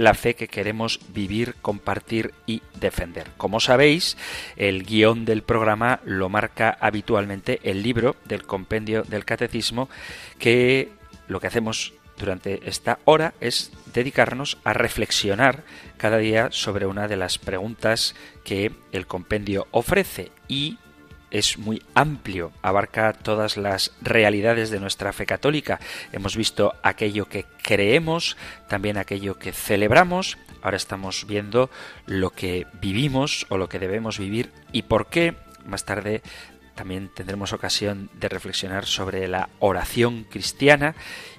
la fe que queremos vivir, compartir y defender. Como sabéis, el guion del programa lo marca habitualmente el libro del compendio del catecismo que lo que hacemos durante esta hora es dedicarnos a reflexionar cada día sobre una de las preguntas que el compendio ofrece y es muy amplio, abarca todas las realidades de nuestra fe católica. Hemos visto aquello que creemos, también aquello que celebramos, ahora estamos viendo lo que vivimos o lo que debemos vivir y por qué. Más tarde también tendremos ocasión de reflexionar sobre la oración cristiana,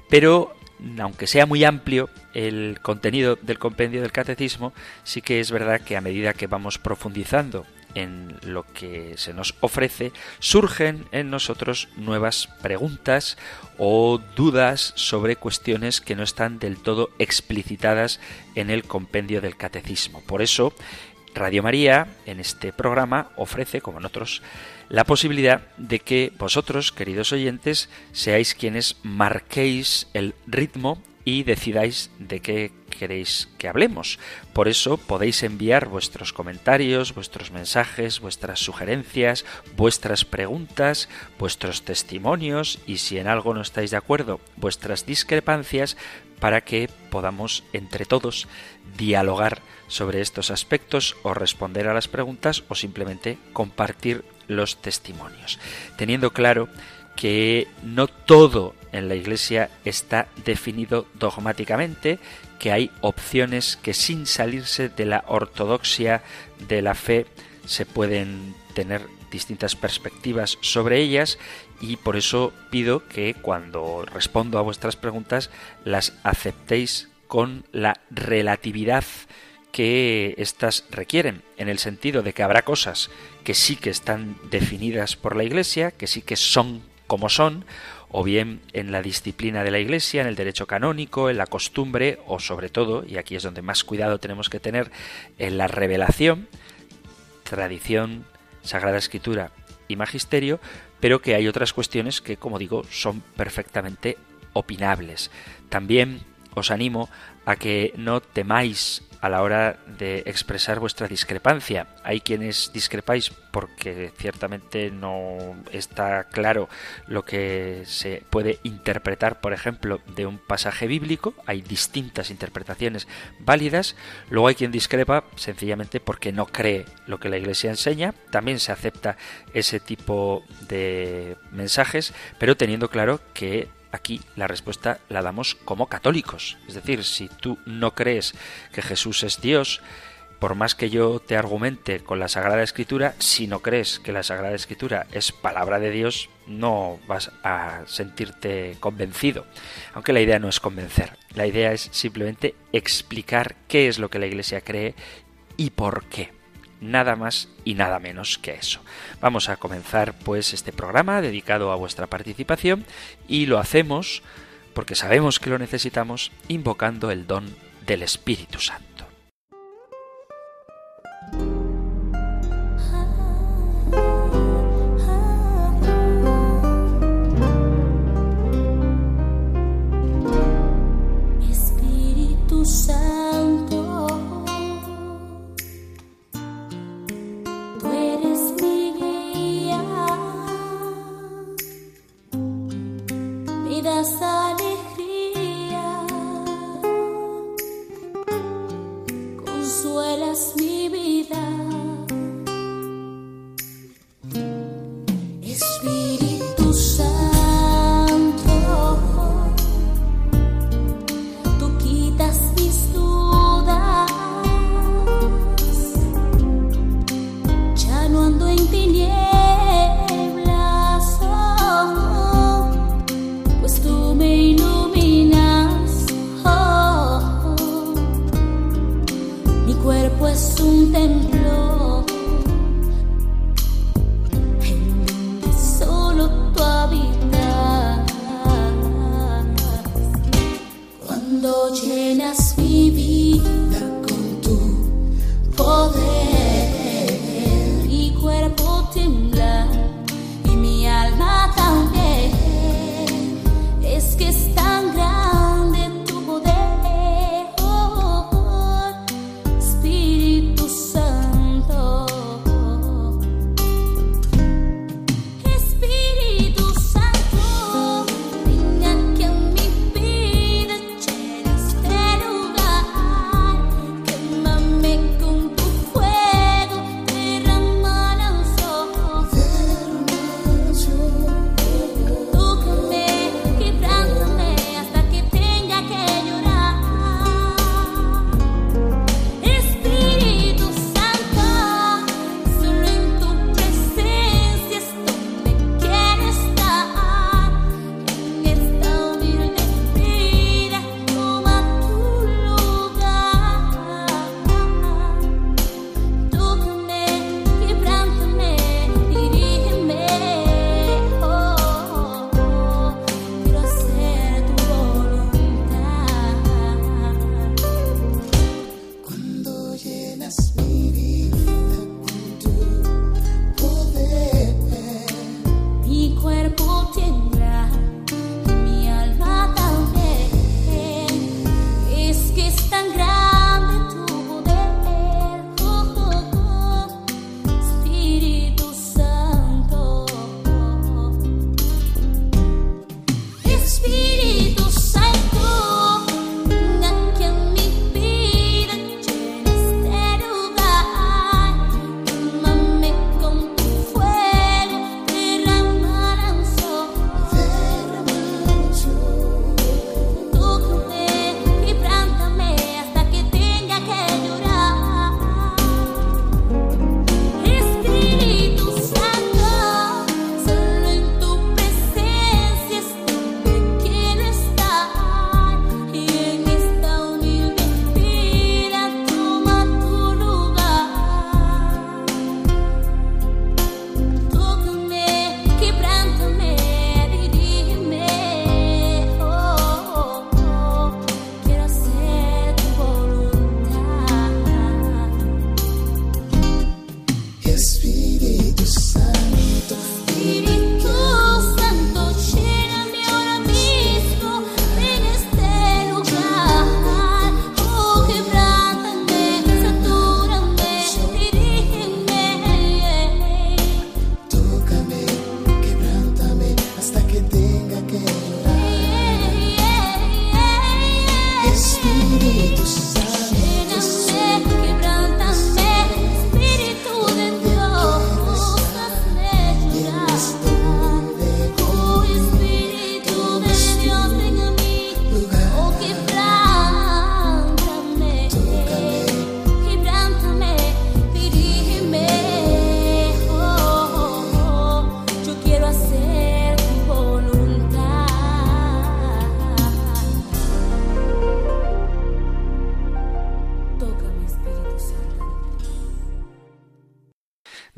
pero aunque sea muy amplio el contenido del compendio del catecismo, sí que es verdad que a medida que vamos profundizando en lo que se nos ofrece, surgen en nosotros nuevas preguntas o dudas sobre cuestiones que no están del todo explicitadas en el compendio del catecismo. Por eso, Radio María, en este programa, ofrece, como en otros, la posibilidad de que vosotros, queridos oyentes, seáis quienes marquéis el ritmo y decidáis de qué queréis que hablemos. Por eso podéis enviar vuestros comentarios, vuestros mensajes, vuestras sugerencias, vuestras preguntas, vuestros testimonios y si en algo no estáis de acuerdo, vuestras discrepancias para que podamos entre todos dialogar sobre estos aspectos o responder a las preguntas o simplemente compartir los testimonios. Teniendo claro que no todo en la Iglesia está definido dogmáticamente, que hay opciones que sin salirse de la ortodoxia de la fe se pueden tener distintas perspectivas sobre ellas y por eso pido que cuando respondo a vuestras preguntas las aceptéis con la relatividad que éstas requieren, en el sentido de que habrá cosas que sí que están definidas por la Iglesia, que sí que son como son, o bien en la disciplina de la Iglesia, en el derecho canónico, en la costumbre, o sobre todo, y aquí es donde más cuidado tenemos que tener, en la revelación, tradición, Sagrada Escritura y Magisterio, pero que hay otras cuestiones que, como digo, son perfectamente opinables. También os animo a que no temáis a la hora de expresar vuestra discrepancia. Hay quienes discrepáis porque ciertamente no está claro lo que se puede interpretar, por ejemplo, de un pasaje bíblico. Hay distintas interpretaciones válidas. Luego hay quien discrepa sencillamente porque no cree lo que la Iglesia enseña. También se acepta ese tipo de mensajes, pero teniendo claro que aquí la respuesta la damos como católicos. Es decir, si tú no crees que Jesús es Dios, por más que yo te argumente con la Sagrada Escritura, si no crees que la Sagrada Escritura es palabra de Dios, no vas a sentirte convencido. Aunque la idea no es convencer, la idea es simplemente explicar qué es lo que la Iglesia cree y por qué nada más y nada menos que eso. Vamos a comenzar pues este programa dedicado a vuestra participación y lo hacemos porque sabemos que lo necesitamos invocando el don del Espíritu Santo. rasa tienes mi vida.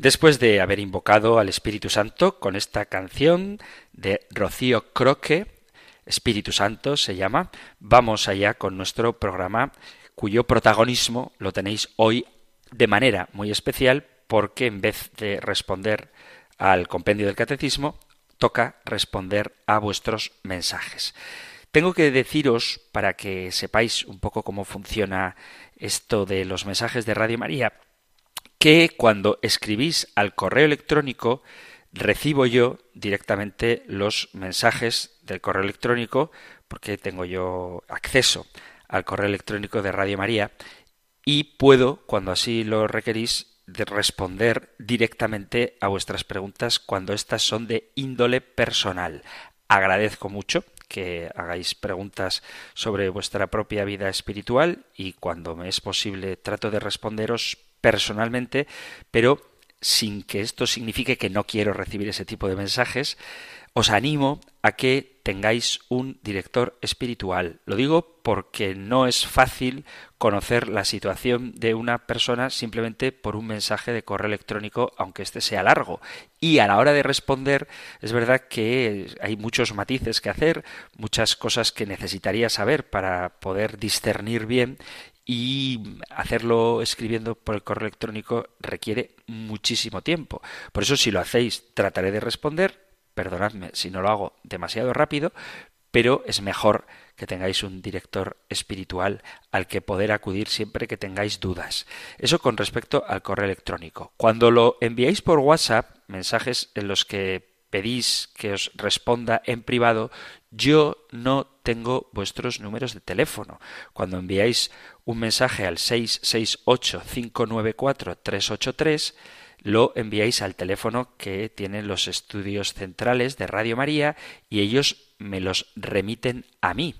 Después de haber invocado al Espíritu Santo con esta canción de Rocío Croque, Espíritu Santo se llama, vamos allá con nuestro programa cuyo protagonismo lo tenéis hoy de manera muy especial porque en vez de responder al compendio del catecismo, toca responder a vuestros mensajes. Tengo que deciros, para que sepáis un poco cómo funciona esto de los mensajes de Radio María, que cuando escribís al correo electrónico, recibo yo directamente los mensajes del correo electrónico, porque tengo yo acceso al correo electrónico de Radio María, y puedo, cuando así lo requerís, responder directamente a vuestras preguntas cuando estas son de índole personal. Agradezco mucho que hagáis preguntas sobre vuestra propia vida espiritual y cuando me es posible trato de responderos personalmente, pero sin que esto signifique que no quiero recibir ese tipo de mensajes, os animo a que tengáis un director espiritual. Lo digo porque no es fácil conocer la situación de una persona simplemente por un mensaje de correo electrónico, aunque este sea largo. Y a la hora de responder, es verdad que hay muchos matices que hacer, muchas cosas que necesitaría saber para poder discernir bien y hacerlo escribiendo por el correo electrónico requiere muchísimo tiempo. Por eso si lo hacéis trataré de responder, perdonadme si no lo hago demasiado rápido, pero es mejor que tengáis un director espiritual al que poder acudir siempre que tengáis dudas. Eso con respecto al correo electrónico. Cuando lo enviáis por WhatsApp, mensajes en los que pedís que os responda en privado, yo no tengo vuestros números de teléfono. Cuando enviáis un mensaje al 668-594-383, lo enviáis al teléfono que tienen los estudios centrales de Radio María y ellos me los remiten a mí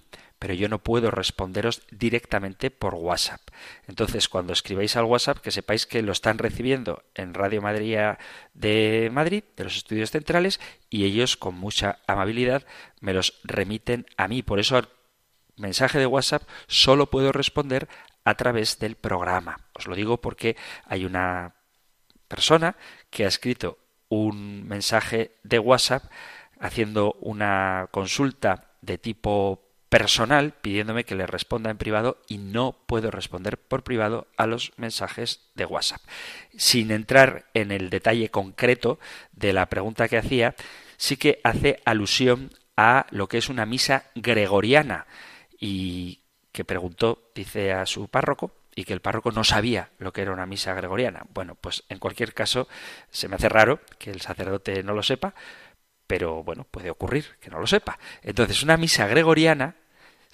pero yo no puedo responderos directamente por WhatsApp. Entonces, cuando escribáis al WhatsApp, que sepáis que lo están recibiendo en Radio Madrid de Madrid, de los estudios centrales, y ellos con mucha amabilidad me los remiten a mí. Por eso al mensaje de WhatsApp solo puedo responder a través del programa. Os lo digo porque hay una persona que ha escrito un mensaje de WhatsApp haciendo una consulta de tipo personal pidiéndome que le responda en privado y no puedo responder por privado a los mensajes de WhatsApp. Sin entrar en el detalle concreto de la pregunta que hacía, sí que hace alusión a lo que es una misa gregoriana y que preguntó, dice a su párroco, y que el párroco no sabía lo que era una misa gregoriana. Bueno, pues en cualquier caso se me hace raro que el sacerdote no lo sepa, pero bueno, puede ocurrir que no lo sepa. Entonces, una misa gregoriana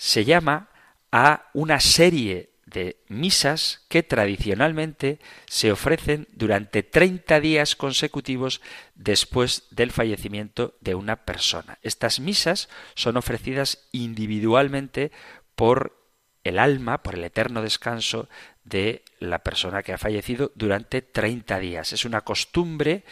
se llama a una serie de misas que tradicionalmente se ofrecen durante 30 días consecutivos después del fallecimiento de una persona. Estas misas son ofrecidas individualmente por el alma, por el eterno descanso de la persona que ha fallecido durante 30 días. Es una costumbre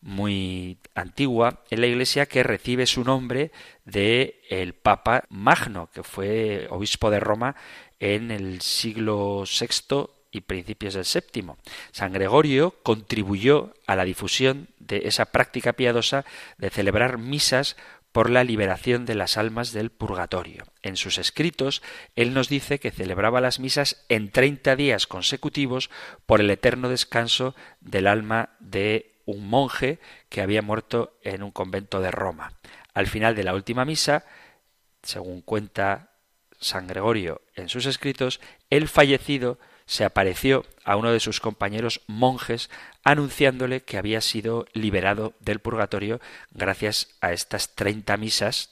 muy antigua en la Iglesia que recibe su nombre de el Papa Magno, que fue obispo de Roma en el siglo VI y principios del séptimo. San Gregorio contribuyó a la difusión de esa práctica piadosa de celebrar misas por la liberación de las almas del purgatorio. En sus escritos, él nos dice que celebraba las misas en treinta días consecutivos por el eterno descanso del alma de un monje que había muerto en un convento de Roma. Al final de la última misa, según cuenta San Gregorio en sus escritos, el fallecido se apareció a uno de sus compañeros monjes anunciándole que había sido liberado del purgatorio gracias a estas treinta misas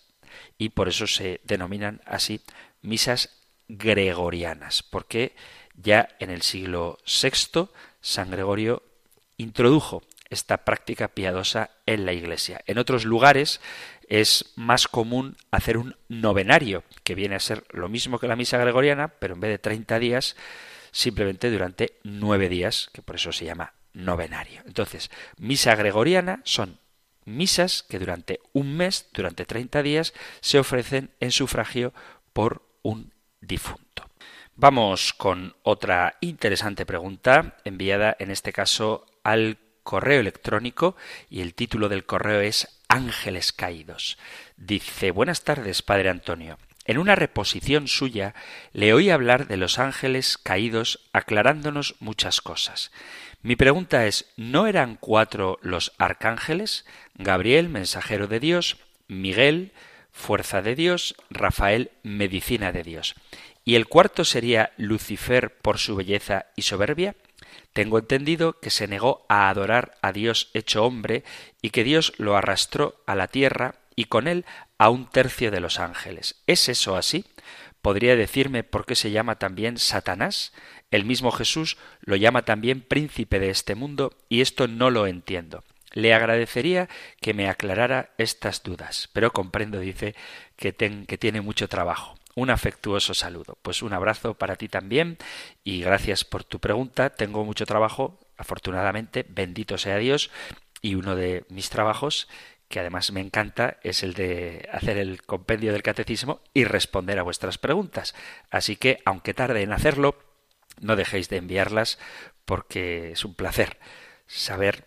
y por eso se denominan así misas gregorianas, porque ya en el siglo VI San Gregorio introdujo esta práctica piadosa en la Iglesia. En otros lugares es más común hacer un novenario, que viene a ser lo mismo que la misa gregoriana, pero en vez de 30 días, simplemente durante nueve días, que por eso se llama novenario. Entonces, misa gregoriana son misas que durante un mes, durante 30 días, se ofrecen en sufragio por un difunto. Vamos con otra interesante pregunta enviada en este caso al correo electrónico y el título del correo es Ángeles Caídos. Dice, buenas tardes, Padre Antonio. En una reposición suya le oí hablar de los ángeles caídos aclarándonos muchas cosas. Mi pregunta es, ¿no eran cuatro los arcángeles? Gabriel, mensajero de Dios, Miguel, fuerza de Dios, Rafael, medicina de Dios. ¿Y el cuarto sería Lucifer por su belleza y soberbia? Tengo entendido que se negó a adorar a Dios hecho hombre y que Dios lo arrastró a la tierra y con él a un tercio de los ángeles. ¿Es eso así? ¿Podría decirme por qué se llama también Satanás? El mismo Jesús lo llama también príncipe de este mundo y esto no lo entiendo. Le agradecería que me aclarara estas dudas, pero comprendo, dice, que, que tiene mucho trabajo. Un afectuoso saludo. Pues un abrazo para ti también y gracias por tu pregunta. Tengo mucho trabajo, afortunadamente, bendito sea Dios, y uno de mis trabajos que además me encanta, es el de hacer el compendio del catecismo y responder a vuestras preguntas. Así que, aunque tarde en hacerlo, no dejéis de enviarlas porque es un placer saber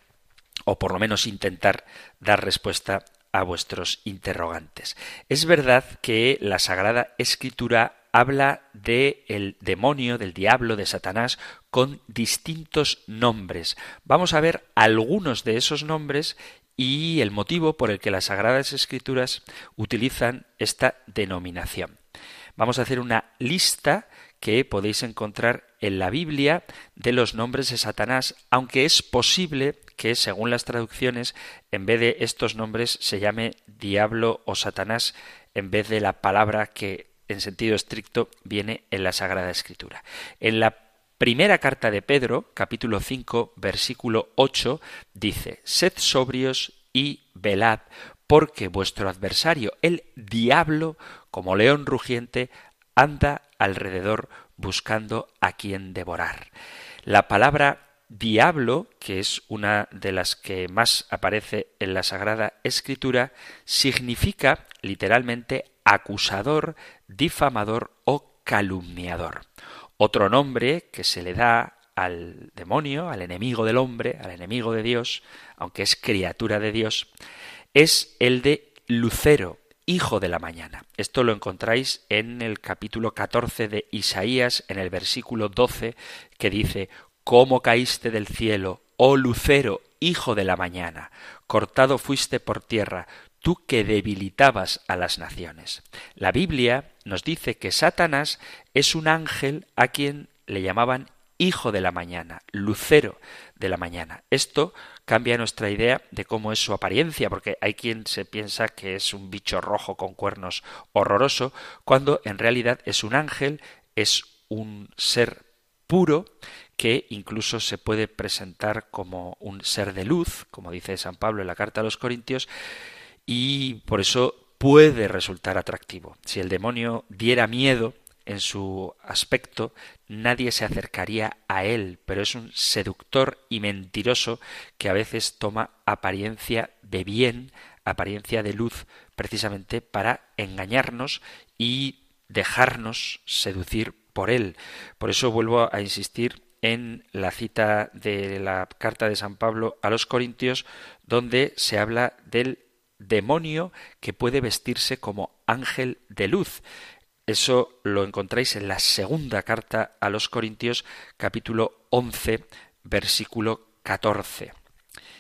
o por lo menos intentar dar respuesta a vuestros interrogantes. Es verdad que la Sagrada Escritura habla de el demonio, del diablo, de Satanás con distintos nombres. Vamos a ver algunos de esos nombres y el motivo por el que las Sagradas Escrituras utilizan esta denominación. Vamos a hacer una lista que podéis encontrar en la Biblia de los nombres de Satanás, aunque es posible que, según las traducciones, en vez de estos nombres se llame diablo o Satanás en vez de la palabra que en sentido estricto viene en la Sagrada Escritura. En la primera carta de Pedro, capítulo 5, versículo 8, dice, Sed sobrios y velad, porque vuestro adversario, el diablo, como león rugiente, anda alrededor buscando a quien devorar. La palabra diablo, que es una de las que más aparece en la Sagrada Escritura, significa literalmente acusador, difamador o calumniador. Otro nombre que se le da al demonio, al enemigo del hombre, al enemigo de Dios, aunque es criatura de Dios, es el de Lucero, hijo de la mañana. Esto lo encontráis en el capítulo 14 de Isaías, en el versículo 12, que dice, ¿Cómo caíste del cielo, oh lucero, hijo de la mañana? Cortado fuiste por tierra, tú que debilitabas a las naciones. La Biblia nos dice que Satanás es un ángel a quien le llamaban hijo de la mañana, lucero de la mañana. Esto cambia nuestra idea de cómo es su apariencia, porque hay quien se piensa que es un bicho rojo con cuernos horroroso, cuando en realidad es un ángel, es un ser puro que incluso se puede presentar como un ser de luz, como dice San Pablo en la carta a los Corintios, y por eso puede resultar atractivo. Si el demonio diera miedo, en su aspecto, nadie se acercaría a él, pero es un seductor y mentiroso que a veces toma apariencia de bien, apariencia de luz, precisamente para engañarnos y dejarnos seducir por él. Por eso vuelvo a insistir en la cita de la carta de San Pablo a los Corintios, donde se habla del demonio que puede vestirse como ángel de luz. Eso lo encontráis en la segunda carta a los Corintios capítulo 11 versículo 14.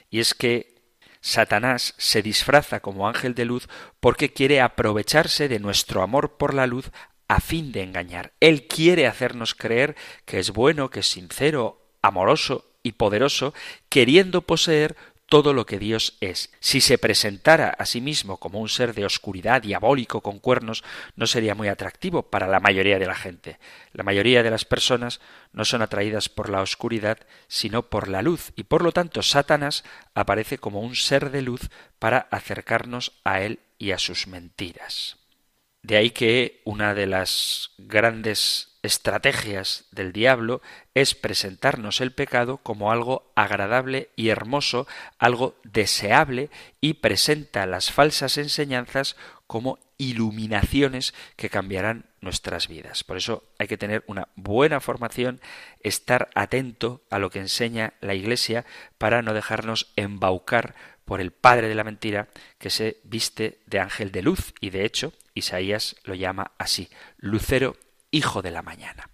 Y es que Satanás se disfraza como ángel de luz porque quiere aprovecharse de nuestro amor por la luz a fin de engañar. Él quiere hacernos creer que es bueno, que es sincero, amoroso y poderoso, queriendo poseer todo lo que Dios es. Si se presentara a sí mismo como un ser de oscuridad, diabólico, con cuernos, no sería muy atractivo para la mayoría de la gente. La mayoría de las personas no son atraídas por la oscuridad, sino por la luz, y por lo tanto Satanás aparece como un ser de luz para acercarnos a él y a sus mentiras. De ahí que una de las grandes estrategias del diablo es presentarnos el pecado como algo agradable y hermoso, algo deseable, y presenta las falsas enseñanzas como iluminaciones que cambiarán nuestras vidas. Por eso hay que tener una buena formación, estar atento a lo que enseña la Iglesia para no dejarnos embaucar por el padre de la mentira que se viste de ángel de luz y de hecho Isaías lo llama así, Lucero, hijo de la mañana.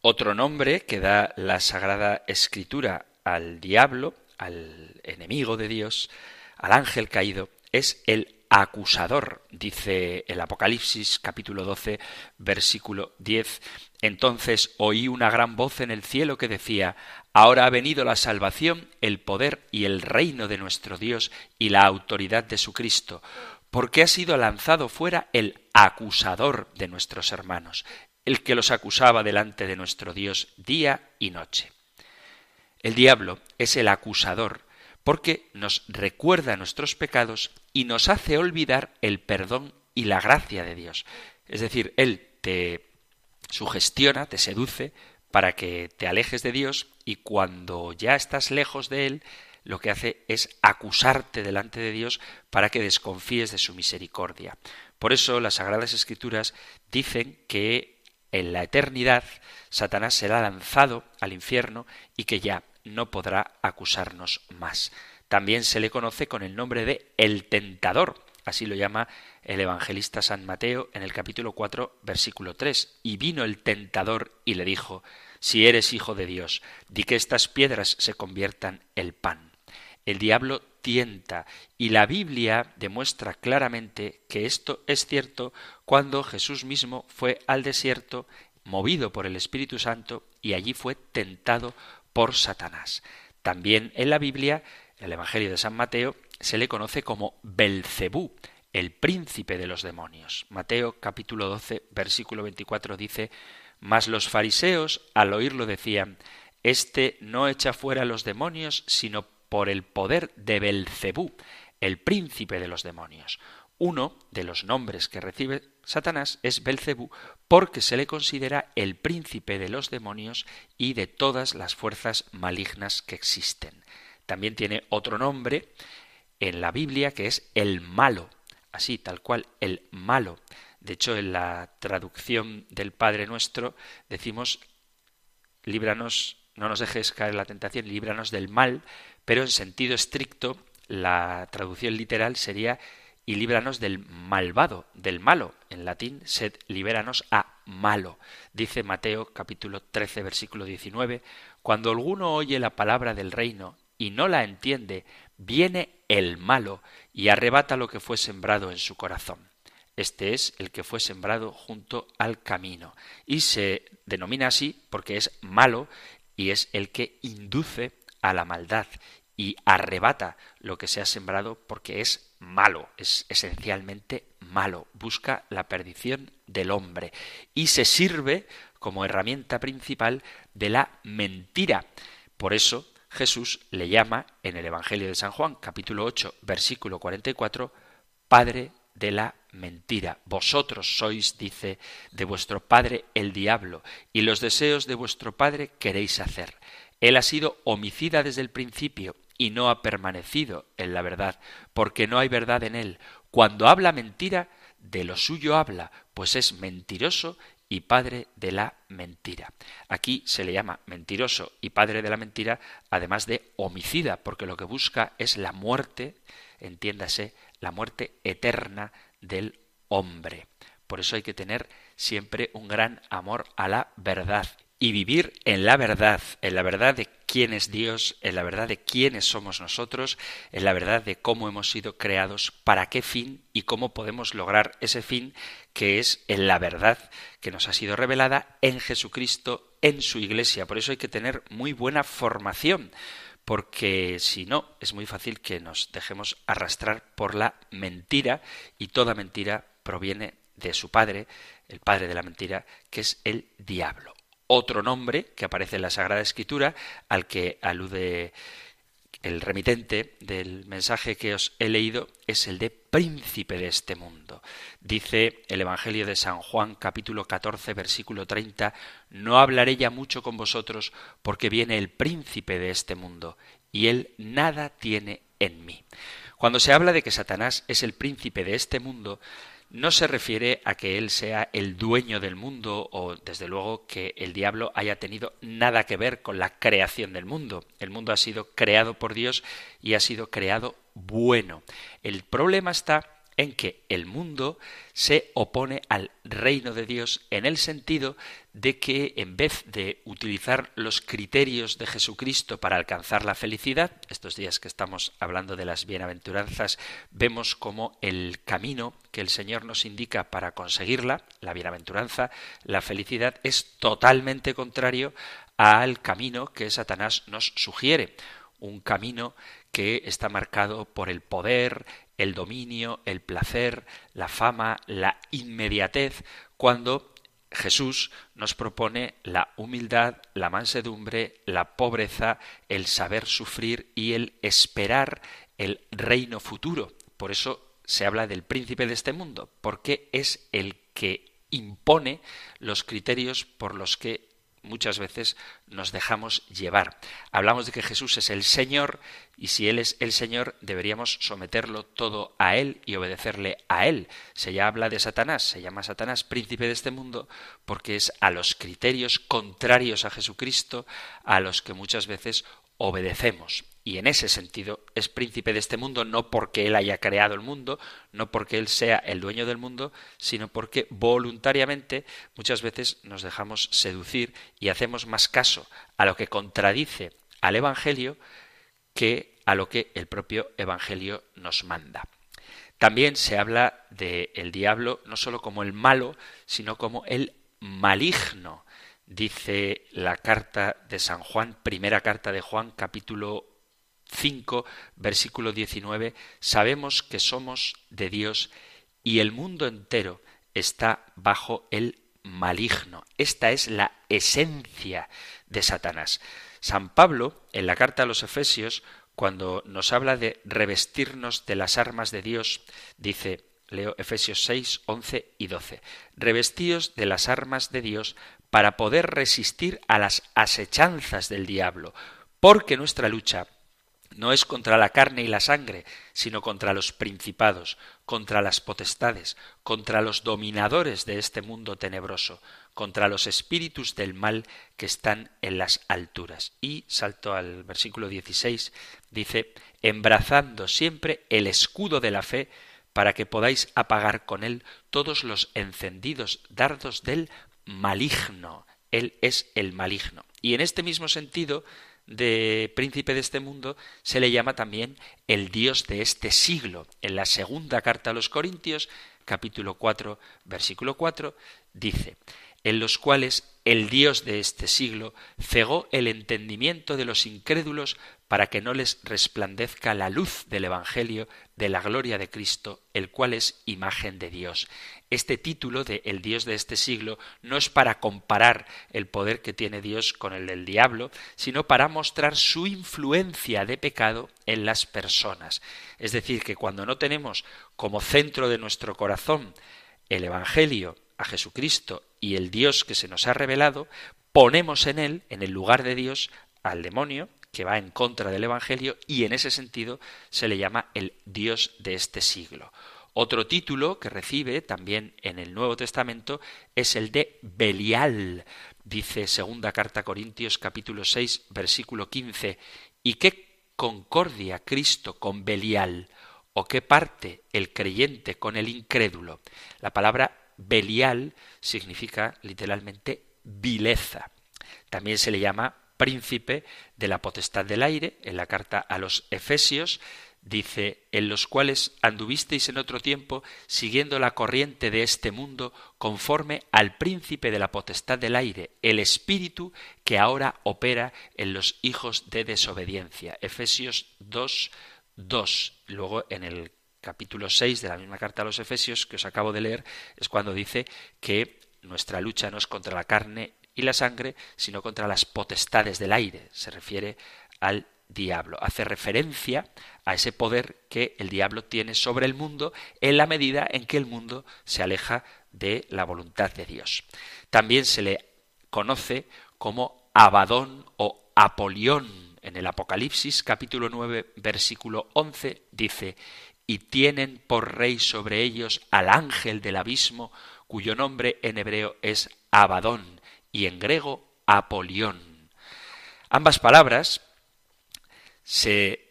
Otro nombre que da la Sagrada Escritura al diablo, al enemigo de Dios, al ángel caído, es el acusador, dice el Apocalipsis capítulo 12 versículo 10. Entonces oí una gran voz en el cielo que decía, Ahora ha venido la salvación, el poder y el reino de nuestro Dios y la autoridad de su Cristo, porque ha sido lanzado fuera el acusador de nuestros hermanos, el que los acusaba delante de nuestro Dios día y noche. El diablo es el acusador porque nos recuerda nuestros pecados y nos hace olvidar el perdón y la gracia de Dios. Es decir, Él te sugestiona, te seduce para que te alejes de Dios y cuando ya estás lejos de Él, lo que hace es acusarte delante de Dios para que desconfíes de su misericordia. Por eso las Sagradas Escrituras dicen que en la eternidad Satanás será lanzado al infierno y que ya no podrá acusarnos más. También se le conoce con el nombre de el tentador, así lo llama el evangelista San Mateo en el capítulo 4, versículo 3. Y vino el tentador y le dijo, si eres hijo de Dios, di que estas piedras se conviertan en pan. El diablo y la Biblia demuestra claramente que esto es cierto cuando Jesús mismo fue al desierto movido por el Espíritu Santo y allí fue tentado por Satanás. También en la Biblia, el Evangelio de San Mateo, se le conoce como Belcebú, el príncipe de los demonios. Mateo capítulo 12, versículo 24 dice, Mas los fariseos al oírlo decían, Este no echa fuera los demonios, sino por el poder de Belcebú, el príncipe de los demonios. Uno de los nombres que recibe Satanás es Belcebú porque se le considera el príncipe de los demonios y de todas las fuerzas malignas que existen. También tiene otro nombre en la Biblia que es el malo, así tal cual, el malo. De hecho, en la traducción del Padre Nuestro decimos líbranos, no nos dejes caer en la tentación, líbranos del mal, pero en sentido estricto la traducción literal sería y líbranos del malvado, del malo. En latín, sed libéranos a malo. Dice Mateo capítulo 13 versículo 19, cuando alguno oye la palabra del reino y no la entiende, viene el malo y arrebata lo que fue sembrado en su corazón. Este es el que fue sembrado junto al camino y se denomina así porque es malo y es el que induce a la maldad y arrebata lo que se ha sembrado porque es malo, es esencialmente malo, busca la perdición del hombre y se sirve como herramienta principal de la mentira. Por eso Jesús le llama en el Evangelio de San Juan, capítulo 8, versículo 44, Padre de la mentira. Vosotros sois, dice, de vuestro padre el diablo, y los deseos de vuestro padre queréis hacer. Él ha sido homicida desde el principio y no ha permanecido en la verdad, porque no hay verdad en él. Cuando habla mentira, de lo suyo habla, pues es mentiroso y padre de la mentira. Aquí se le llama mentiroso y padre de la mentira, además de homicida, porque lo que busca es la muerte, entiéndase, la muerte eterna del hombre. Por eso hay que tener siempre un gran amor a la verdad y vivir en la verdad, en la verdad de quién es Dios, en la verdad de quiénes somos nosotros, en la verdad de cómo hemos sido creados, para qué fin y cómo podemos lograr ese fin que es en la verdad que nos ha sido revelada en Jesucristo, en su iglesia. Por eso hay que tener muy buena formación, porque si no, es muy fácil que nos dejemos arrastrar por la mentira y toda mentira proviene de su padre, el padre de la mentira, que es el diablo otro nombre que aparece en la Sagrada Escritura, al que alude el remitente del mensaje que os he leído, es el de príncipe de este mundo. Dice el Evangelio de San Juan capítulo 14 versículo 30, No hablaré ya mucho con vosotros porque viene el príncipe de este mundo y él nada tiene en mí. Cuando se habla de que Satanás es el príncipe de este mundo, no se refiere a que él sea el dueño del mundo o desde luego que el diablo haya tenido nada que ver con la creación del mundo. El mundo ha sido creado por Dios y ha sido creado bueno. El problema está en que el mundo se opone al reino de Dios en el sentido de que en vez de utilizar los criterios de Jesucristo para alcanzar la felicidad, estos días que estamos hablando de las bienaventuranzas, vemos como el camino que el Señor nos indica para conseguirla, la bienaventuranza, la felicidad, es totalmente contrario al camino que Satanás nos sugiere, un camino que está marcado por el poder, el dominio, el placer, la fama, la inmediatez, cuando Jesús nos propone la humildad, la mansedumbre, la pobreza, el saber sufrir y el esperar el reino futuro. Por eso se habla del príncipe de este mundo, porque es el que impone los criterios por los que muchas veces nos dejamos llevar. Hablamos de que Jesús es el Señor y si Él es el Señor deberíamos someterlo todo a Él y obedecerle a Él. Se ya habla de Satanás, se llama Satanás príncipe de este mundo porque es a los criterios contrarios a Jesucristo a los que muchas veces obedecemos y en ese sentido es príncipe de este mundo no porque él haya creado el mundo, no porque él sea el dueño del mundo, sino porque voluntariamente muchas veces nos dejamos seducir y hacemos más caso a lo que contradice al Evangelio que a lo que el propio Evangelio nos manda. También se habla del el diablo no sólo como el malo, sino como el maligno. Dice la carta de San Juan, primera carta de Juan, capítulo 5, versículo 19, sabemos que somos de Dios y el mundo entero está bajo el maligno. Esta es la esencia de Satanás. San Pablo, en la carta a los Efesios, cuando nos habla de revestirnos de las armas de Dios, dice, leo Efesios 6, 11 y 12, revestíos de las armas de Dios para poder resistir a las asechanzas del diablo, porque nuestra lucha no es contra la carne y la sangre, sino contra los principados, contra las potestades, contra los dominadores de este mundo tenebroso, contra los espíritus del mal que están en las alturas. Y salto al versículo 16, dice, embrazando siempre el escudo de la fe, para que podáis apagar con él todos los encendidos dardos del maligno. Él es el maligno. Y en este mismo sentido, de príncipe de este mundo se le llama también el Dios de este siglo. En la segunda carta a los Corintios, capítulo 4, versículo 4, dice, en los cuales el Dios de este siglo cegó el entendimiento de los incrédulos para que no les resplandezca la luz del Evangelio de la gloria de Cristo, el cual es imagen de Dios. Este título de El Dios de este siglo no es para comparar el poder que tiene Dios con el del diablo, sino para mostrar su influencia de pecado en las personas. Es decir, que cuando no tenemos como centro de nuestro corazón el Evangelio, a Jesucristo y el Dios que se nos ha revelado, ponemos en él, en el lugar de Dios, al demonio, que va en contra del Evangelio, y en ese sentido se le llama el Dios de este siglo. Otro título que recibe también en el Nuevo Testamento es el de Belial. Dice segunda carta a Corintios capítulo 6 versículo 15, ¿y qué concordia Cristo con Belial? ¿O qué parte el creyente con el incrédulo? La palabra Belial significa literalmente vileza. También se le llama príncipe de la potestad del aire. En la carta a los Efesios dice, en los cuales anduvisteis en otro tiempo, siguiendo la corriente de este mundo, conforme al príncipe de la potestad del aire, el espíritu que ahora opera en los hijos de desobediencia. Efesios 2, 2. Luego en el capítulo 6 de la misma carta a los Efesios que os acabo de leer, es cuando dice que nuestra lucha no es contra la carne y la sangre, sino contra las potestades del aire. Se refiere al diablo. Hace referencia a ese poder que el diablo tiene sobre el mundo en la medida en que el mundo se aleja de la voluntad de Dios. También se le conoce como Abadón o Apolión. En el Apocalipsis capítulo 9 versículo 11 dice, y tienen por rey sobre ellos al ángel del abismo, cuyo nombre en hebreo es Abadón y en griego Apolión. Ambas palabras se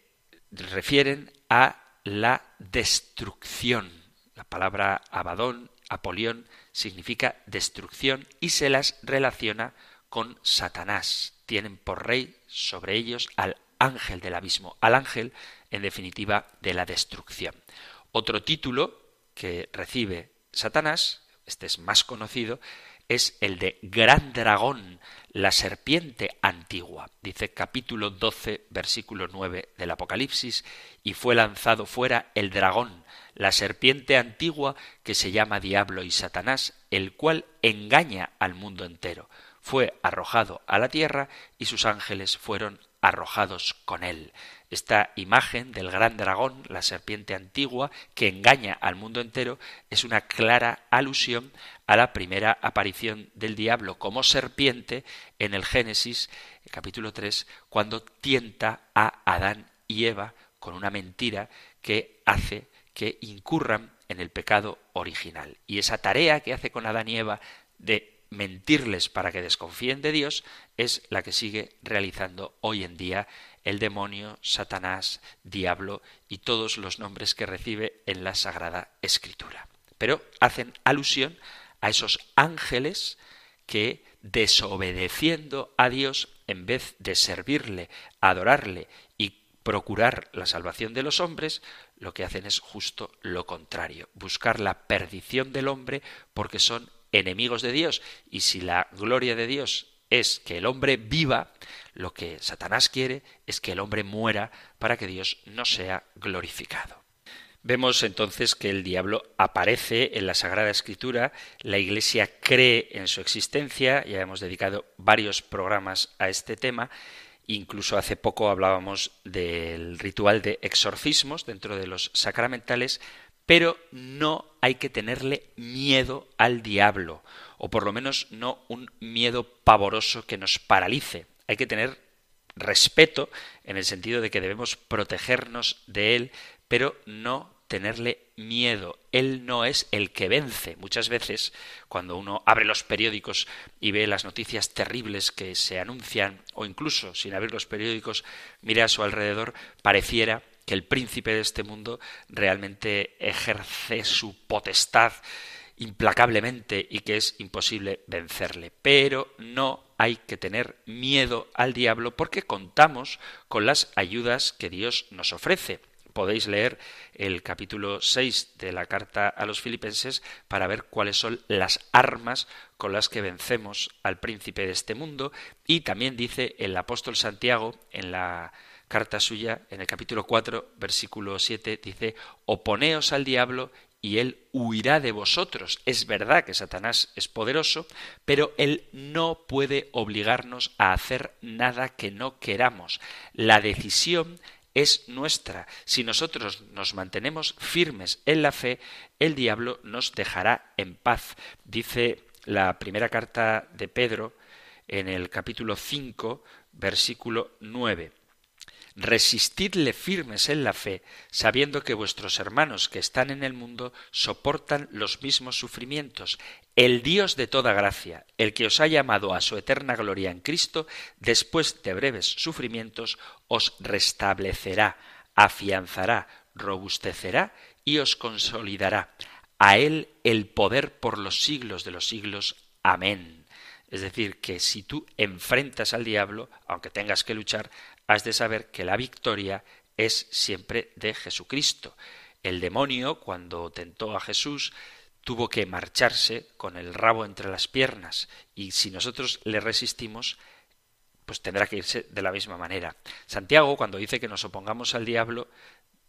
refieren a la destrucción. La palabra Abadón, Apolión, significa destrucción y se las relaciona con Satanás. Tienen por rey sobre ellos al ángel del abismo, al ángel, en definitiva, de la destrucción. Otro título que recibe Satanás, este es más conocido, es el de Gran Dragón, la serpiente antigua. Dice capítulo 12, versículo 9 del Apocalipsis, y fue lanzado fuera el dragón, la serpiente antigua que se llama Diablo y Satanás, el cual engaña al mundo entero. Fue arrojado a la tierra y sus ángeles fueron arrojados con él. Esta imagen del gran dragón, la serpiente antigua, que engaña al mundo entero, es una clara alusión a la primera aparición del diablo como serpiente en el Génesis, capítulo 3, cuando tienta a Adán y Eva con una mentira que hace que incurran en el pecado original. Y esa tarea que hace con Adán y Eva de mentirles para que desconfíen de Dios es la que sigue realizando hoy en día el demonio, Satanás, diablo y todos los nombres que recibe en la Sagrada Escritura. Pero hacen alusión a esos ángeles que, desobedeciendo a Dios, en vez de servirle, adorarle y procurar la salvación de los hombres, lo que hacen es justo lo contrario, buscar la perdición del hombre porque son enemigos de Dios. Y si la gloria de Dios es que el hombre viva, lo que Satanás quiere es que el hombre muera para que Dios no sea glorificado. Vemos entonces que el diablo aparece en la Sagrada Escritura, la Iglesia cree en su existencia, ya hemos dedicado varios programas a este tema, incluso hace poco hablábamos del ritual de exorcismos dentro de los sacramentales, pero no hay que tenerle miedo al diablo, o por lo menos no un miedo pavoroso que nos paralice. Hay que tener respeto en el sentido de que debemos protegernos de él, pero no tenerle miedo. Él no es el que vence. Muchas veces, cuando uno abre los periódicos y ve las noticias terribles que se anuncian, o incluso sin abrir los periódicos, mira a su alrededor, pareciera que el príncipe de este mundo realmente ejerce su potestad implacablemente y que es imposible vencerle. Pero no hay que tener miedo al diablo porque contamos con las ayudas que Dios nos ofrece. Podéis leer el capítulo 6 de la carta a los filipenses para ver cuáles son las armas con las que vencemos al príncipe de este mundo y también dice el apóstol Santiago en la carta suya, en el capítulo 4, versículo 7, dice, oponeos al diablo y él huirá de vosotros. Es verdad que Satanás es poderoso, pero él no puede obligarnos a hacer nada que no queramos. La decisión es nuestra. Si nosotros nos mantenemos firmes en la fe, el diablo nos dejará en paz. Dice la primera carta de Pedro en el capítulo 5, versículo 9 resistidle firmes en la fe, sabiendo que vuestros hermanos que están en el mundo soportan los mismos sufrimientos. El Dios de toda gracia, el que os ha llamado a su eterna gloria en Cristo, después de breves sufrimientos, os restablecerá, afianzará, robustecerá y os consolidará. A Él el poder por los siglos de los siglos. Amén. Es decir, que si tú enfrentas al diablo, aunque tengas que luchar, has de saber que la victoria es siempre de Jesucristo. El demonio, cuando tentó a Jesús, tuvo que marcharse con el rabo entre las piernas, y si nosotros le resistimos, pues tendrá que irse de la misma manera. Santiago, cuando dice que nos opongamos al diablo,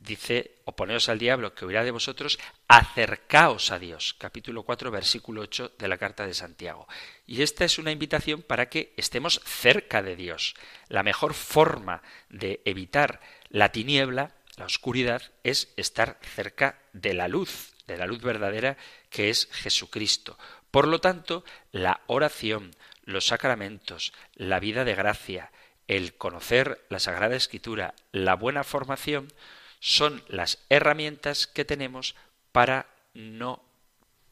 dice, oponeos al diablo que huirá de vosotros, acercaos a Dios. Capítulo 4, versículo 8 de la carta de Santiago. Y esta es una invitación para que estemos cerca de Dios. La mejor forma de evitar la tiniebla, la oscuridad, es estar cerca de la luz, de la luz verdadera que es Jesucristo. Por lo tanto, la oración, los sacramentos, la vida de gracia, el conocer la Sagrada Escritura, la buena formación, son las herramientas que tenemos para no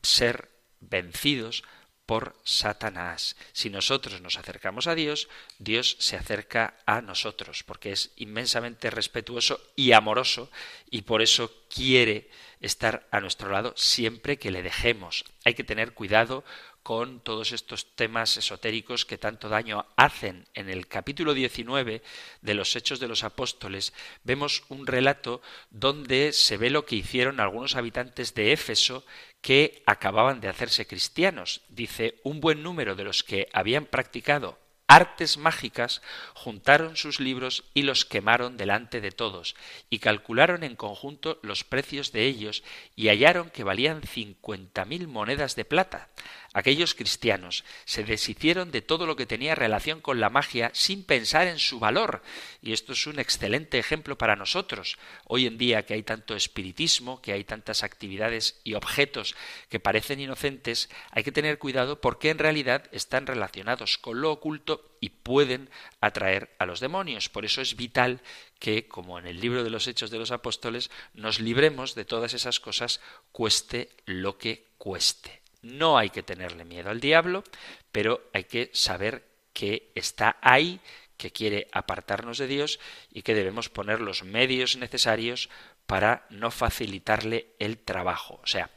ser vencidos por Satanás. Si nosotros nos acercamos a Dios, Dios se acerca a nosotros, porque es inmensamente respetuoso y amoroso, y por eso quiere estar a nuestro lado siempre que le dejemos. Hay que tener cuidado con todos estos temas esotéricos que tanto daño hacen. En el capítulo 19 de los Hechos de los Apóstoles vemos un relato donde se ve lo que hicieron algunos habitantes de Éfeso que acababan de hacerse cristianos. Dice, un buen número de los que habían practicado artes mágicas, juntaron sus libros y los quemaron delante de todos, y calcularon en conjunto los precios de ellos, y hallaron que valían cincuenta mil monedas de plata. Aquellos cristianos se deshicieron de todo lo que tenía relación con la magia sin pensar en su valor, y esto es un excelente ejemplo para nosotros. Hoy en día que hay tanto espiritismo, que hay tantas actividades y objetos que parecen inocentes, hay que tener cuidado porque en realidad están relacionados con lo oculto y pueden atraer a los demonios. Por eso es vital que, como en el libro de los Hechos de los Apóstoles, nos libremos de todas esas cosas, cueste lo que cueste. No hay que tenerle miedo al diablo, pero hay que saber que está ahí, que quiere apartarnos de Dios y que debemos poner los medios necesarios para no facilitarle el trabajo. O sea,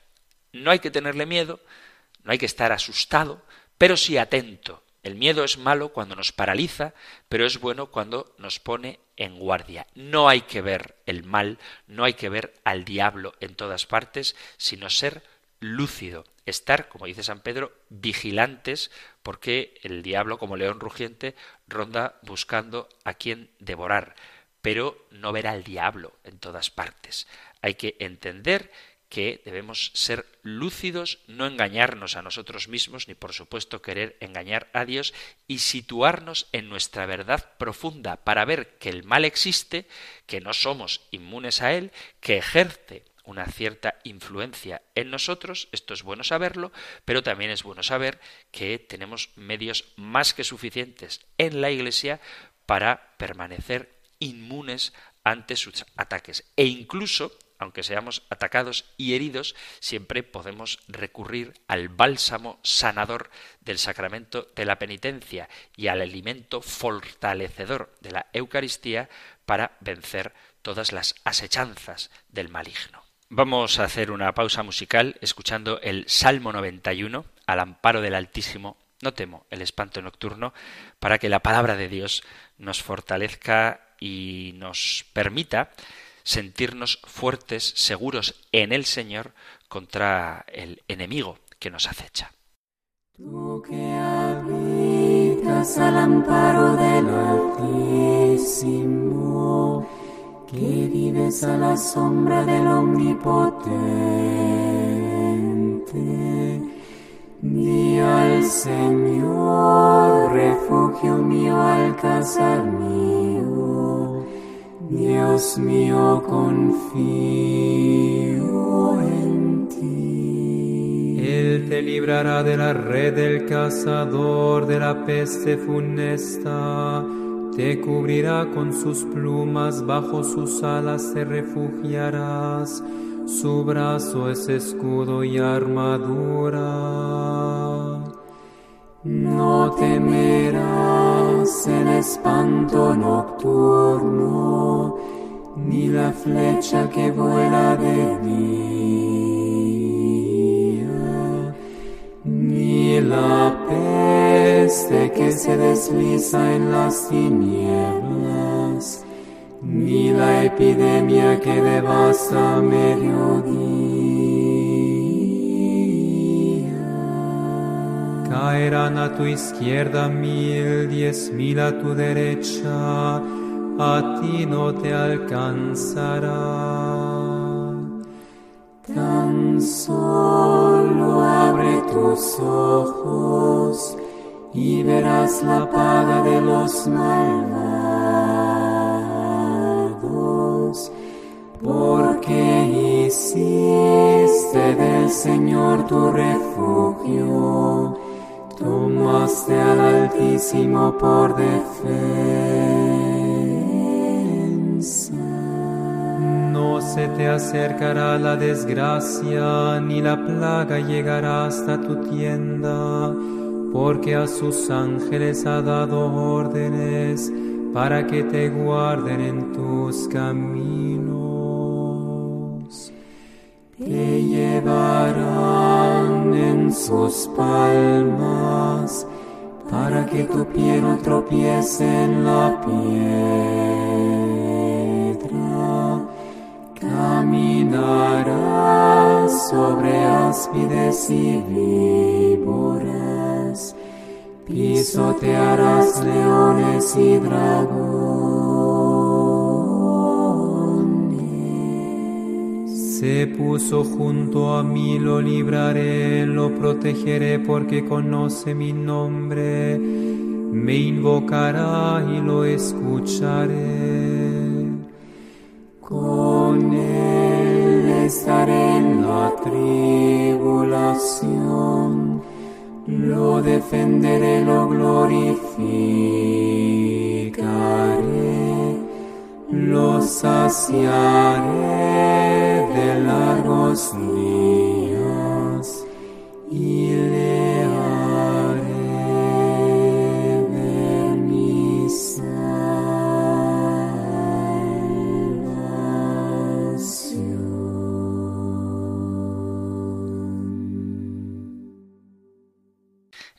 no hay que tenerle miedo, no hay que estar asustado, pero sí atento. El miedo es malo cuando nos paraliza, pero es bueno cuando nos pone en guardia. No hay que ver el mal, no hay que ver al diablo en todas partes, sino ser lúcido, estar, como dice San Pedro, vigilantes, porque el diablo, como león rugiente, ronda buscando a quien devorar, pero no ver al diablo en todas partes. Hay que entender que debemos ser lúcidos, no engañarnos a nosotros mismos, ni por supuesto querer engañar a Dios, y situarnos en nuestra verdad profunda para ver que el mal existe, que no somos inmunes a él, que ejerce una cierta influencia en nosotros, esto es bueno saberlo, pero también es bueno saber que tenemos medios más que suficientes en la Iglesia para permanecer inmunes ante sus ataques. E incluso, aunque seamos atacados y heridos, siempre podemos recurrir al bálsamo sanador del sacramento de la penitencia y al alimento fortalecedor de la Eucaristía para vencer todas las asechanzas del maligno. Vamos a hacer una pausa musical escuchando el Salmo 91 al amparo del Altísimo. No temo el espanto nocturno para que la palabra de Dios nos fortalezca y nos permita sentirnos fuertes, seguros en el Señor contra el enemigo que nos acecha. Tú que habitas al amparo del Altísimo que vives a la sombra del Omnipotente. Di al Señor, refugio mío, alcázar mío, Dios mío, confío en ti. Él te librará de la red del cazador, de la peste funesta te cubrirá con sus plumas, bajo sus alas te refugiarás, su brazo es escudo y armadura. No temerás el espanto nocturno, ni la flecha que vuela de día, ni la peste que se desliza en las tinieblas, ni la epidemia que devasta mediodía. Caerán a tu izquierda mil, diez mil a tu derecha, a ti no te alcanzará. Tan solo abre tus ojos y verás la paga de los malvados, porque hiciste del Señor tu refugio, tomaste al Altísimo por defensa. No se te acercará la desgracia, ni la plaga llegará hasta tu tienda, porque a sus ángeles ha dado órdenes para que te guarden en tus caminos. Te llevarán en sus palmas para que tu pie no tropiece en la piedra. Caminarás sobre áspides y víboras, pisotearás leones y dragones. Se puso junto a mí, lo libraré, lo protegeré porque conoce mi nombre. Me invocará y lo escucharé. Con él estaré en la tribulación, lo defenderé, lo glorificaré, lo saciaré de largos días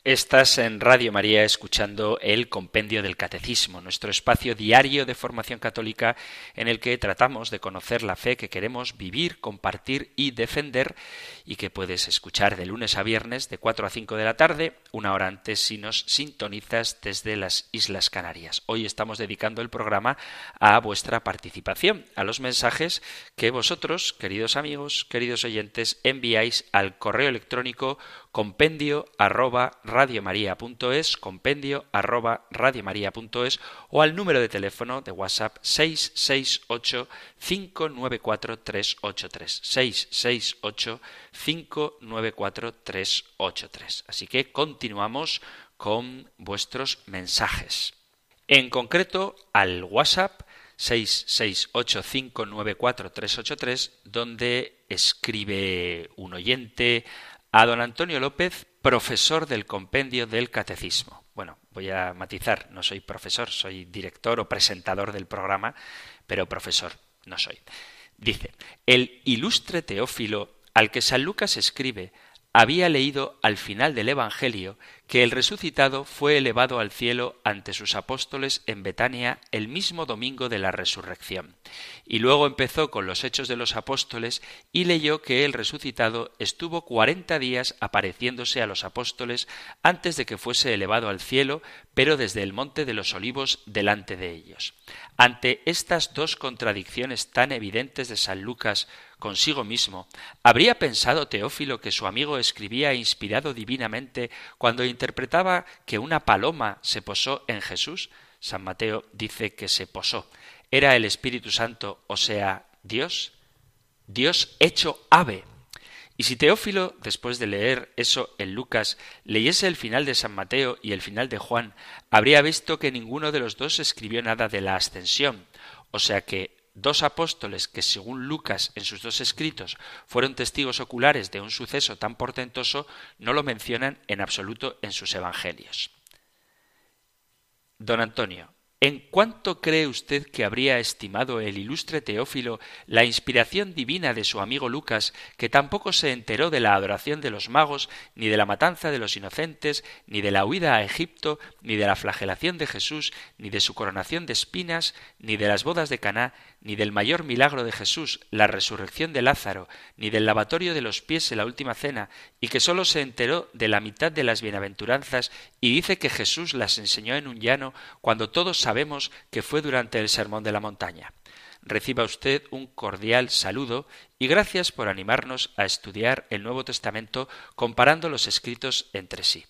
Estás en Radio María escuchando el Compendio del Catecismo, nuestro espacio diario de formación católica en el que tratamos de conocer la fe que queremos vivir, compartir y defender y que puedes escuchar de lunes a viernes de 4 a 5 de la tarde, una hora antes si nos sintonizas desde las Islas Canarias. Hoy estamos dedicando el programa a vuestra participación, a los mensajes que vosotros, queridos amigos, queridos oyentes, enviáis al correo electrónico compendio arroba radiomaria.es, compendio arroba radiomaria.es o al número de teléfono de WhatsApp 668 594 383 668 594 383. Así que continuamos con vuestros mensajes. En concreto, al WhatsApp 668-594-383, donde escribe un oyente a don Antonio López, profesor del compendio del catecismo. Bueno, voy a matizar, no soy profesor, soy director o presentador del programa, pero profesor no soy. Dice, el ilustre Teófilo al que San Lucas escribe había leído al final del Evangelio que el resucitado fue elevado al cielo ante sus apóstoles en Betania el mismo domingo de la resurrección. Y luego empezó con los hechos de los apóstoles y leyó que el resucitado estuvo cuarenta días apareciéndose a los apóstoles antes de que fuese elevado al cielo, pero desde el monte de los olivos delante de ellos. Ante estas dos contradicciones tan evidentes de San Lucas consigo mismo, ¿habría pensado Teófilo que su amigo escribía inspirado divinamente cuando interpretaba que una paloma se posó en Jesús? San Mateo dice que se posó. ¿Era el Espíritu Santo, o sea, Dios? Dios hecho ave. Y si Teófilo, después de leer eso en Lucas, leyese el final de San Mateo y el final de Juan, habría visto que ninguno de los dos escribió nada de la ascensión, o sea que dos apóstoles que, según Lucas en sus dos escritos, fueron testigos oculares de un suceso tan portentoso, no lo mencionan en absoluto en sus evangelios. Don Antonio, ¿En cuánto cree usted que habría estimado el ilustre Teófilo la inspiración divina de su amigo Lucas, que tampoco se enteró de la adoración de los magos, ni de la matanza de los inocentes, ni de la huida a Egipto, ni de la flagelación de Jesús, ni de su coronación de espinas, ni de las bodas de Caná, ni del mayor milagro de Jesús, la resurrección de Lázaro, ni del lavatorio de los pies en la última cena, y que sólo se enteró de la mitad de las bienaventuranzas y dice que Jesús las enseñó en un llano cuando todos sabemos que fue durante el sermón de la montaña. Reciba usted un cordial saludo y gracias por animarnos a estudiar el Nuevo Testamento comparando los escritos entre sí.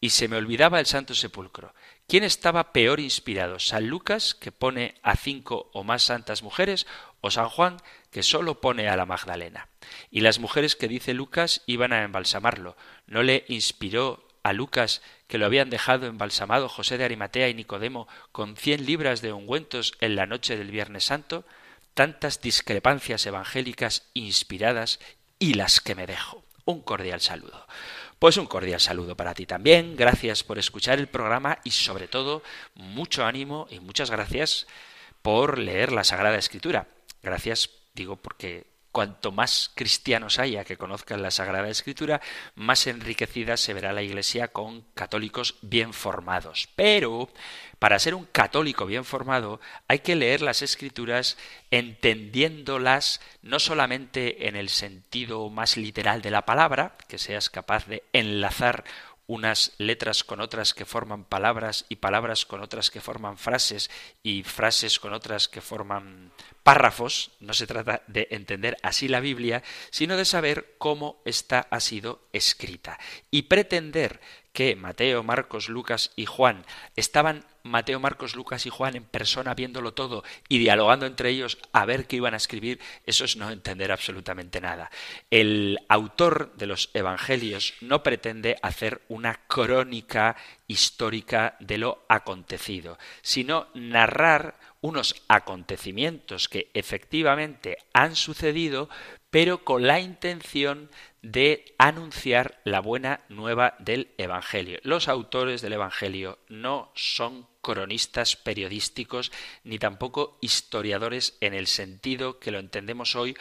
Y se me olvidaba el Santo Sepulcro. ¿Quién estaba peor inspirado? ¿San Lucas, que pone a cinco o más santas mujeres, o San Juan, que sólo pone a la Magdalena? Y las mujeres que dice Lucas iban a embalsamarlo. ¿No le inspiró a Lucas que lo habían dejado embalsamado José de Arimatea y Nicodemo con cien libras de ungüentos en la noche del Viernes Santo? tantas discrepancias evangélicas inspiradas y las que me dejo. Un cordial saludo. Pues un cordial saludo para ti también. Gracias por escuchar el programa y sobre todo mucho ánimo y muchas gracias por leer la Sagrada Escritura. Gracias, digo, porque cuanto más cristianos haya que conozcan la Sagrada Escritura, más enriquecida se verá la Iglesia con católicos bien formados. Pero para ser un católico bien formado hay que leer las Escrituras entendiéndolas no solamente en el sentido más literal de la palabra, que seas capaz de enlazar unas letras con otras que forman palabras y palabras con otras que forman frases y frases con otras que forman párrafos, no se trata de entender así la Biblia, sino de saber cómo ésta ha sido escrita. Y pretender que Mateo, Marcos, Lucas y Juan estaban Mateo, Marcos, Lucas y Juan en persona viéndolo todo y dialogando entre ellos a ver qué iban a escribir, eso es no entender absolutamente nada. El autor de los Evangelios no pretende hacer una crónica histórica de lo acontecido, sino narrar unos acontecimientos que efectivamente han sucedido, pero con la intención de anunciar la buena nueva del Evangelio. Los autores del Evangelio no son cronistas periodísticos ni tampoco historiadores en el sentido que lo entendemos hoy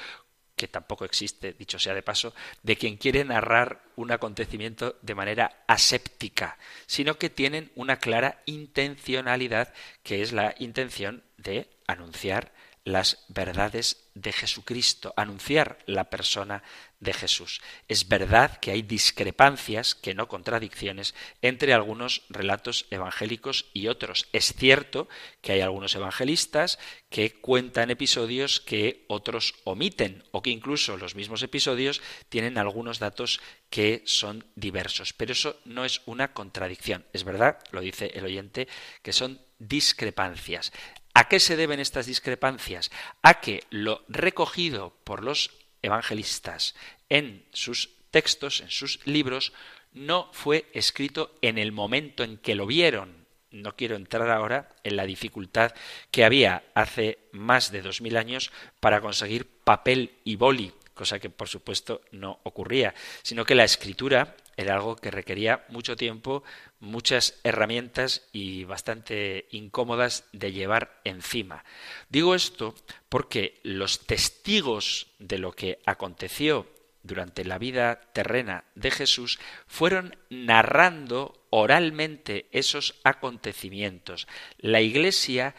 que tampoco existe, dicho sea de paso, de quien quiere narrar un acontecimiento de manera aséptica, sino que tienen una clara intencionalidad, que es la intención de anunciar las verdades de Jesucristo, anunciar la persona de Jesús. Es verdad que hay discrepancias, que no contradicciones, entre algunos relatos evangélicos y otros. Es cierto que hay algunos evangelistas que cuentan episodios que otros omiten o que incluso los mismos episodios tienen algunos datos que son diversos. Pero eso no es una contradicción. Es verdad, lo dice el oyente, que son discrepancias. ¿A qué se deben estas discrepancias? A que lo recogido por los evangelistas en sus textos, en sus libros, no fue escrito en el momento en que lo vieron. No quiero entrar ahora en la dificultad que había hace más de dos mil años para conseguir papel y boli, cosa que por supuesto no ocurría, sino que la escritura era algo que requería mucho tiempo, muchas herramientas y bastante incómodas de llevar encima. Digo esto porque los testigos de lo que aconteció durante la vida terrena de Jesús fueron narrando oralmente esos acontecimientos. La Iglesia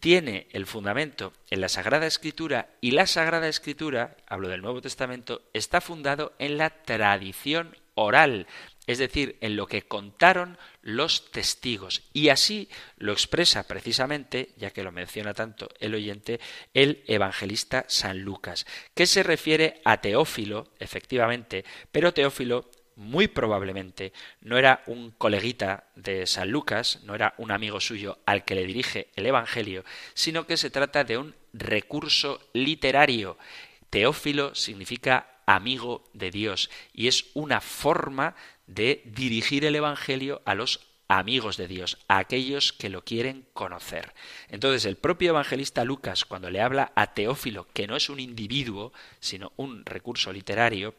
tiene el fundamento en la Sagrada Escritura y la Sagrada Escritura, hablo del Nuevo Testamento, está fundado en la tradición oral, es decir, en lo que contaron los testigos. Y así lo expresa precisamente, ya que lo menciona tanto el oyente, el evangelista San Lucas, que se refiere a Teófilo, efectivamente, pero Teófilo muy probablemente no era un coleguita de San Lucas, no era un amigo suyo al que le dirige el Evangelio, sino que se trata de un recurso literario. Teófilo significa amigo de Dios y es una forma de dirigir el Evangelio a los amigos de Dios, a aquellos que lo quieren conocer. Entonces el propio evangelista Lucas, cuando le habla a Teófilo, que no es un individuo, sino un recurso literario,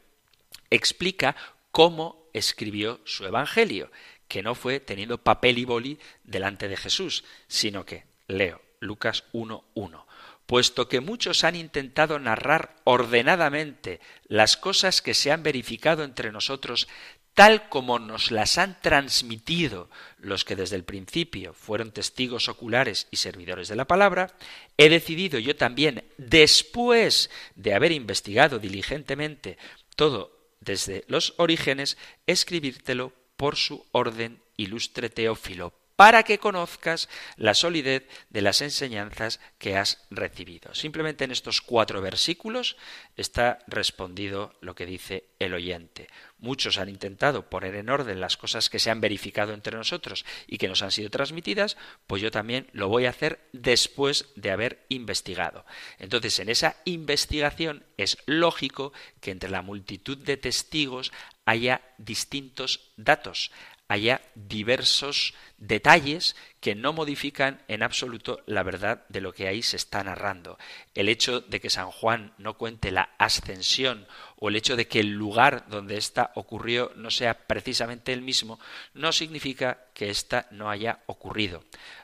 explica cómo escribió su Evangelio, que no fue teniendo papel y boli delante de Jesús, sino que, leo, Lucas 1.1 puesto que muchos han intentado narrar ordenadamente las cosas que se han verificado entre nosotros tal como nos las han transmitido los que desde el principio fueron testigos oculares y servidores de la palabra, he decidido yo también, después de haber investigado diligentemente todo desde los orígenes, escribírtelo por su orden ilustre Teófilo, para que conozcas la solidez de las enseñanzas que has recibido. Simplemente en estos cuatro versículos está respondido lo que dice el oyente. Muchos han intentado poner en orden las cosas que se han verificado entre nosotros y que nos han sido transmitidas, pues yo también lo voy a hacer después de haber investigado. Entonces, en esa investigación es lógico que entre la multitud de testigos haya distintos datos. Haya diversos detalles que no modifican en absoluto la verdad de lo que ahí se está narrando. El hecho de que San Juan no cuente la ascensión o el hecho de que el lugar donde ésta ocurrió no sea precisamente el mismo, no significa que ésta no haya ocurrido.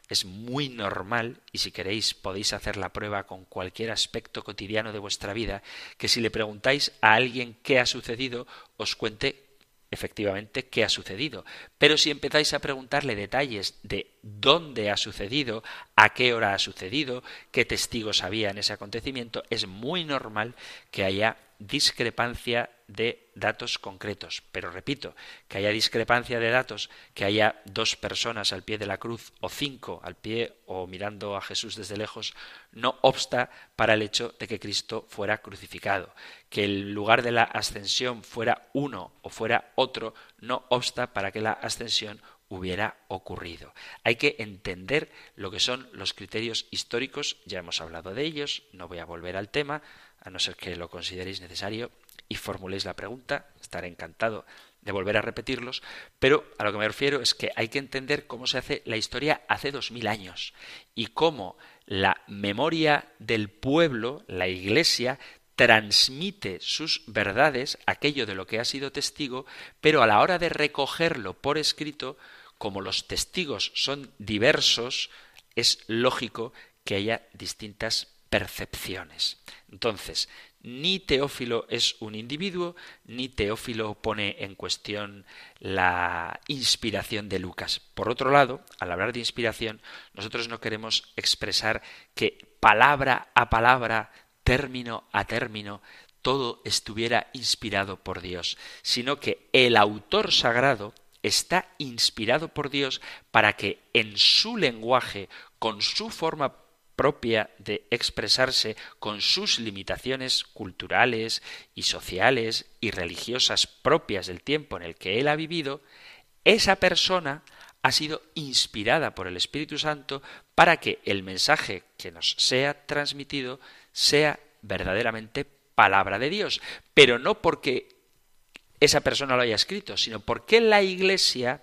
Es muy normal, y si queréis podéis hacer la prueba con cualquier aspecto cotidiano de vuestra vida, que si le preguntáis a alguien qué ha sucedido, os cuente efectivamente qué ha sucedido. Pero si empezáis a preguntarle detalles de dónde ha sucedido, a qué hora ha sucedido, qué testigos había en ese acontecimiento, es muy normal que haya discrepancia de datos concretos. Pero repito, que haya discrepancia de datos, que haya dos personas al pie de la cruz o cinco al pie o mirando a Jesús desde lejos, no obsta para el hecho de que Cristo fuera crucificado. Que el lugar de la ascensión fuera uno o fuera otro, no obsta para que la ascensión hubiera ocurrido. Hay que entender lo que son los criterios históricos, ya hemos hablado de ellos, no voy a volver al tema, a no ser que lo consideréis necesario y formuléis la pregunta, estaré encantado de volver a repetirlos, pero a lo que me refiero es que hay que entender cómo se hace la historia hace dos mil años y cómo la memoria del pueblo, la Iglesia, transmite sus verdades, aquello de lo que ha sido testigo, pero a la hora de recogerlo por escrito, como los testigos son diversos, es lógico que haya distintas percepciones. Entonces, ni Teófilo es un individuo, ni Teófilo pone en cuestión la inspiración de Lucas. Por otro lado, al hablar de inspiración, nosotros no queremos expresar que palabra a palabra, término a término, todo estuviera inspirado por Dios, sino que el autor sagrado está inspirado por Dios para que en su lenguaje, con su forma propia de expresarse con sus limitaciones culturales y sociales y religiosas propias del tiempo en el que él ha vivido, esa persona ha sido inspirada por el Espíritu Santo para que el mensaje que nos sea transmitido sea verdaderamente palabra de Dios, pero no porque esa persona lo haya escrito, sino porque la Iglesia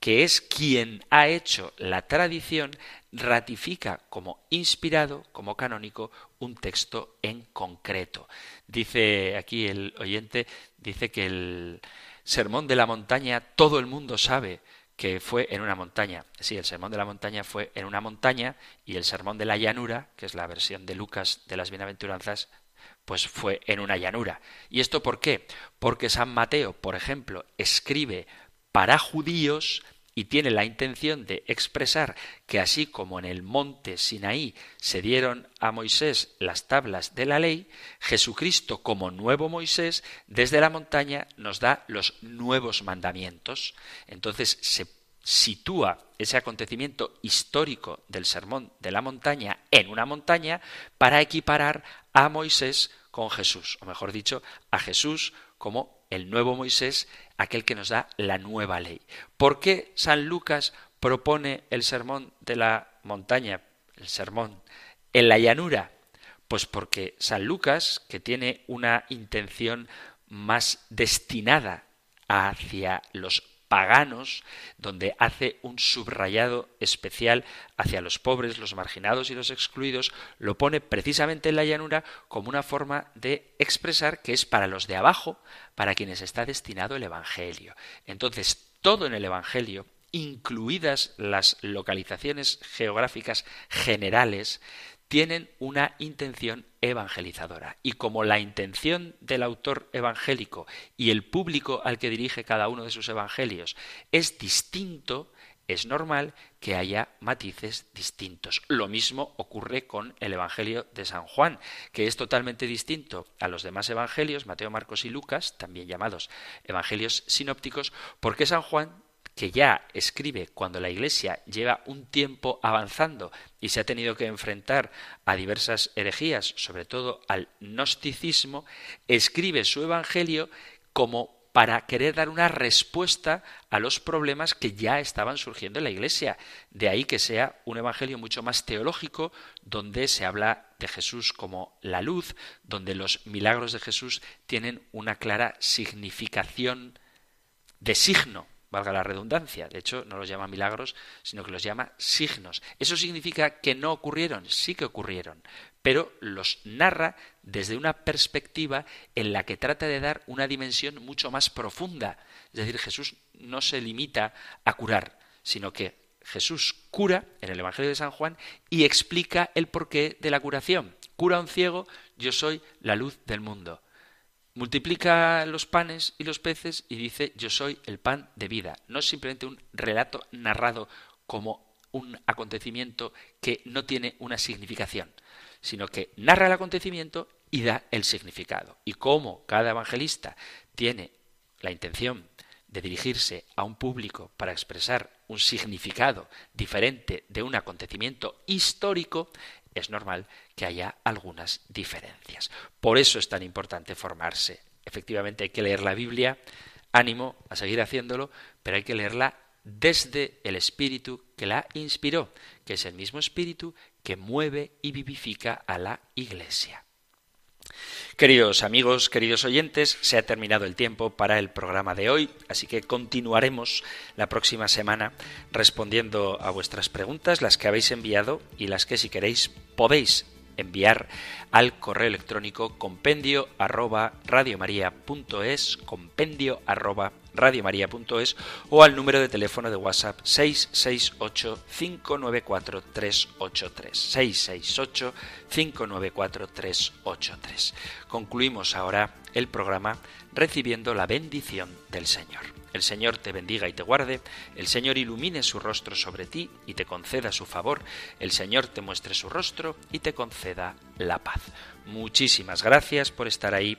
que es quien ha hecho la tradición, ratifica como inspirado, como canónico, un texto en concreto. Dice aquí el oyente, dice que el sermón de la montaña todo el mundo sabe que fue en una montaña. Sí, el sermón de la montaña fue en una montaña y el sermón de la llanura, que es la versión de Lucas de las bienaventuranzas, pues fue en una llanura. ¿Y esto por qué? Porque San Mateo, por ejemplo, escribe para judíos y tiene la intención de expresar que así como en el monte Sinaí se dieron a Moisés las tablas de la ley, Jesucristo como nuevo Moisés desde la montaña nos da los nuevos mandamientos. Entonces se sitúa ese acontecimiento histórico del sermón de la montaña en una montaña para equiparar a Moisés con Jesús, o mejor dicho, a Jesús como el nuevo Moisés, aquel que nos da la nueva ley. ¿Por qué San Lucas propone el sermón de la montaña, el sermón en la llanura? Pues porque San Lucas, que tiene una intención más destinada hacia los paganos, donde hace un subrayado especial hacia los pobres, los marginados y los excluidos, lo pone precisamente en la llanura como una forma de expresar que es para los de abajo, para quienes está destinado el Evangelio. Entonces, todo en el Evangelio, incluidas las localizaciones geográficas generales, tienen una intención evangelizadora. Y como la intención del autor evangélico y el público al que dirige cada uno de sus evangelios es distinto, es normal que haya matices distintos. Lo mismo ocurre con el Evangelio de San Juan, que es totalmente distinto a los demás evangelios, Mateo, Marcos y Lucas, también llamados evangelios sinópticos, porque San Juan que ya escribe cuando la Iglesia lleva un tiempo avanzando y se ha tenido que enfrentar a diversas herejías, sobre todo al gnosticismo, escribe su Evangelio como para querer dar una respuesta a los problemas que ya estaban surgiendo en la Iglesia. De ahí que sea un Evangelio mucho más teológico, donde se habla de Jesús como la luz, donde los milagros de Jesús tienen una clara significación de signo valga la redundancia. De hecho, no los llama milagros, sino que los llama signos. ¿Eso significa que no ocurrieron? Sí que ocurrieron, pero los narra desde una perspectiva en la que trata de dar una dimensión mucho más profunda. Es decir, Jesús no se limita a curar, sino que Jesús cura en el Evangelio de San Juan y explica el porqué de la curación. Cura a un ciego, yo soy la luz del mundo. Multiplica los panes y los peces y dice yo soy el pan de vida. No es simplemente un relato narrado como un acontecimiento que no tiene una significación, sino que narra el acontecimiento y da el significado. Y como cada evangelista tiene la intención de dirigirse a un público para expresar un significado diferente de un acontecimiento histórico, es normal que haya algunas diferencias. Por eso es tan importante formarse. Efectivamente hay que leer la Biblia, ánimo a seguir haciéndolo, pero hay que leerla desde el espíritu que la inspiró, que es el mismo espíritu que mueve y vivifica a la Iglesia. Queridos amigos, queridos oyentes, se ha terminado el tiempo para el programa de hoy, así que continuaremos la próxima semana respondiendo a vuestras preguntas, las que habéis enviado y las que si queréis podéis enviar al correo electrónico compendio arroba radiomaria.es, compendio arroba radiomaria.es o al número de teléfono de WhatsApp 668 594 383 668 594 383. Concluimos ahora el programa recibiendo la bendición del Señor. El Señor te bendiga y te guarde, el Señor ilumine su rostro sobre ti y te conceda su favor, el Señor te muestre su rostro y te conceda la paz. Muchísimas gracias por estar ahí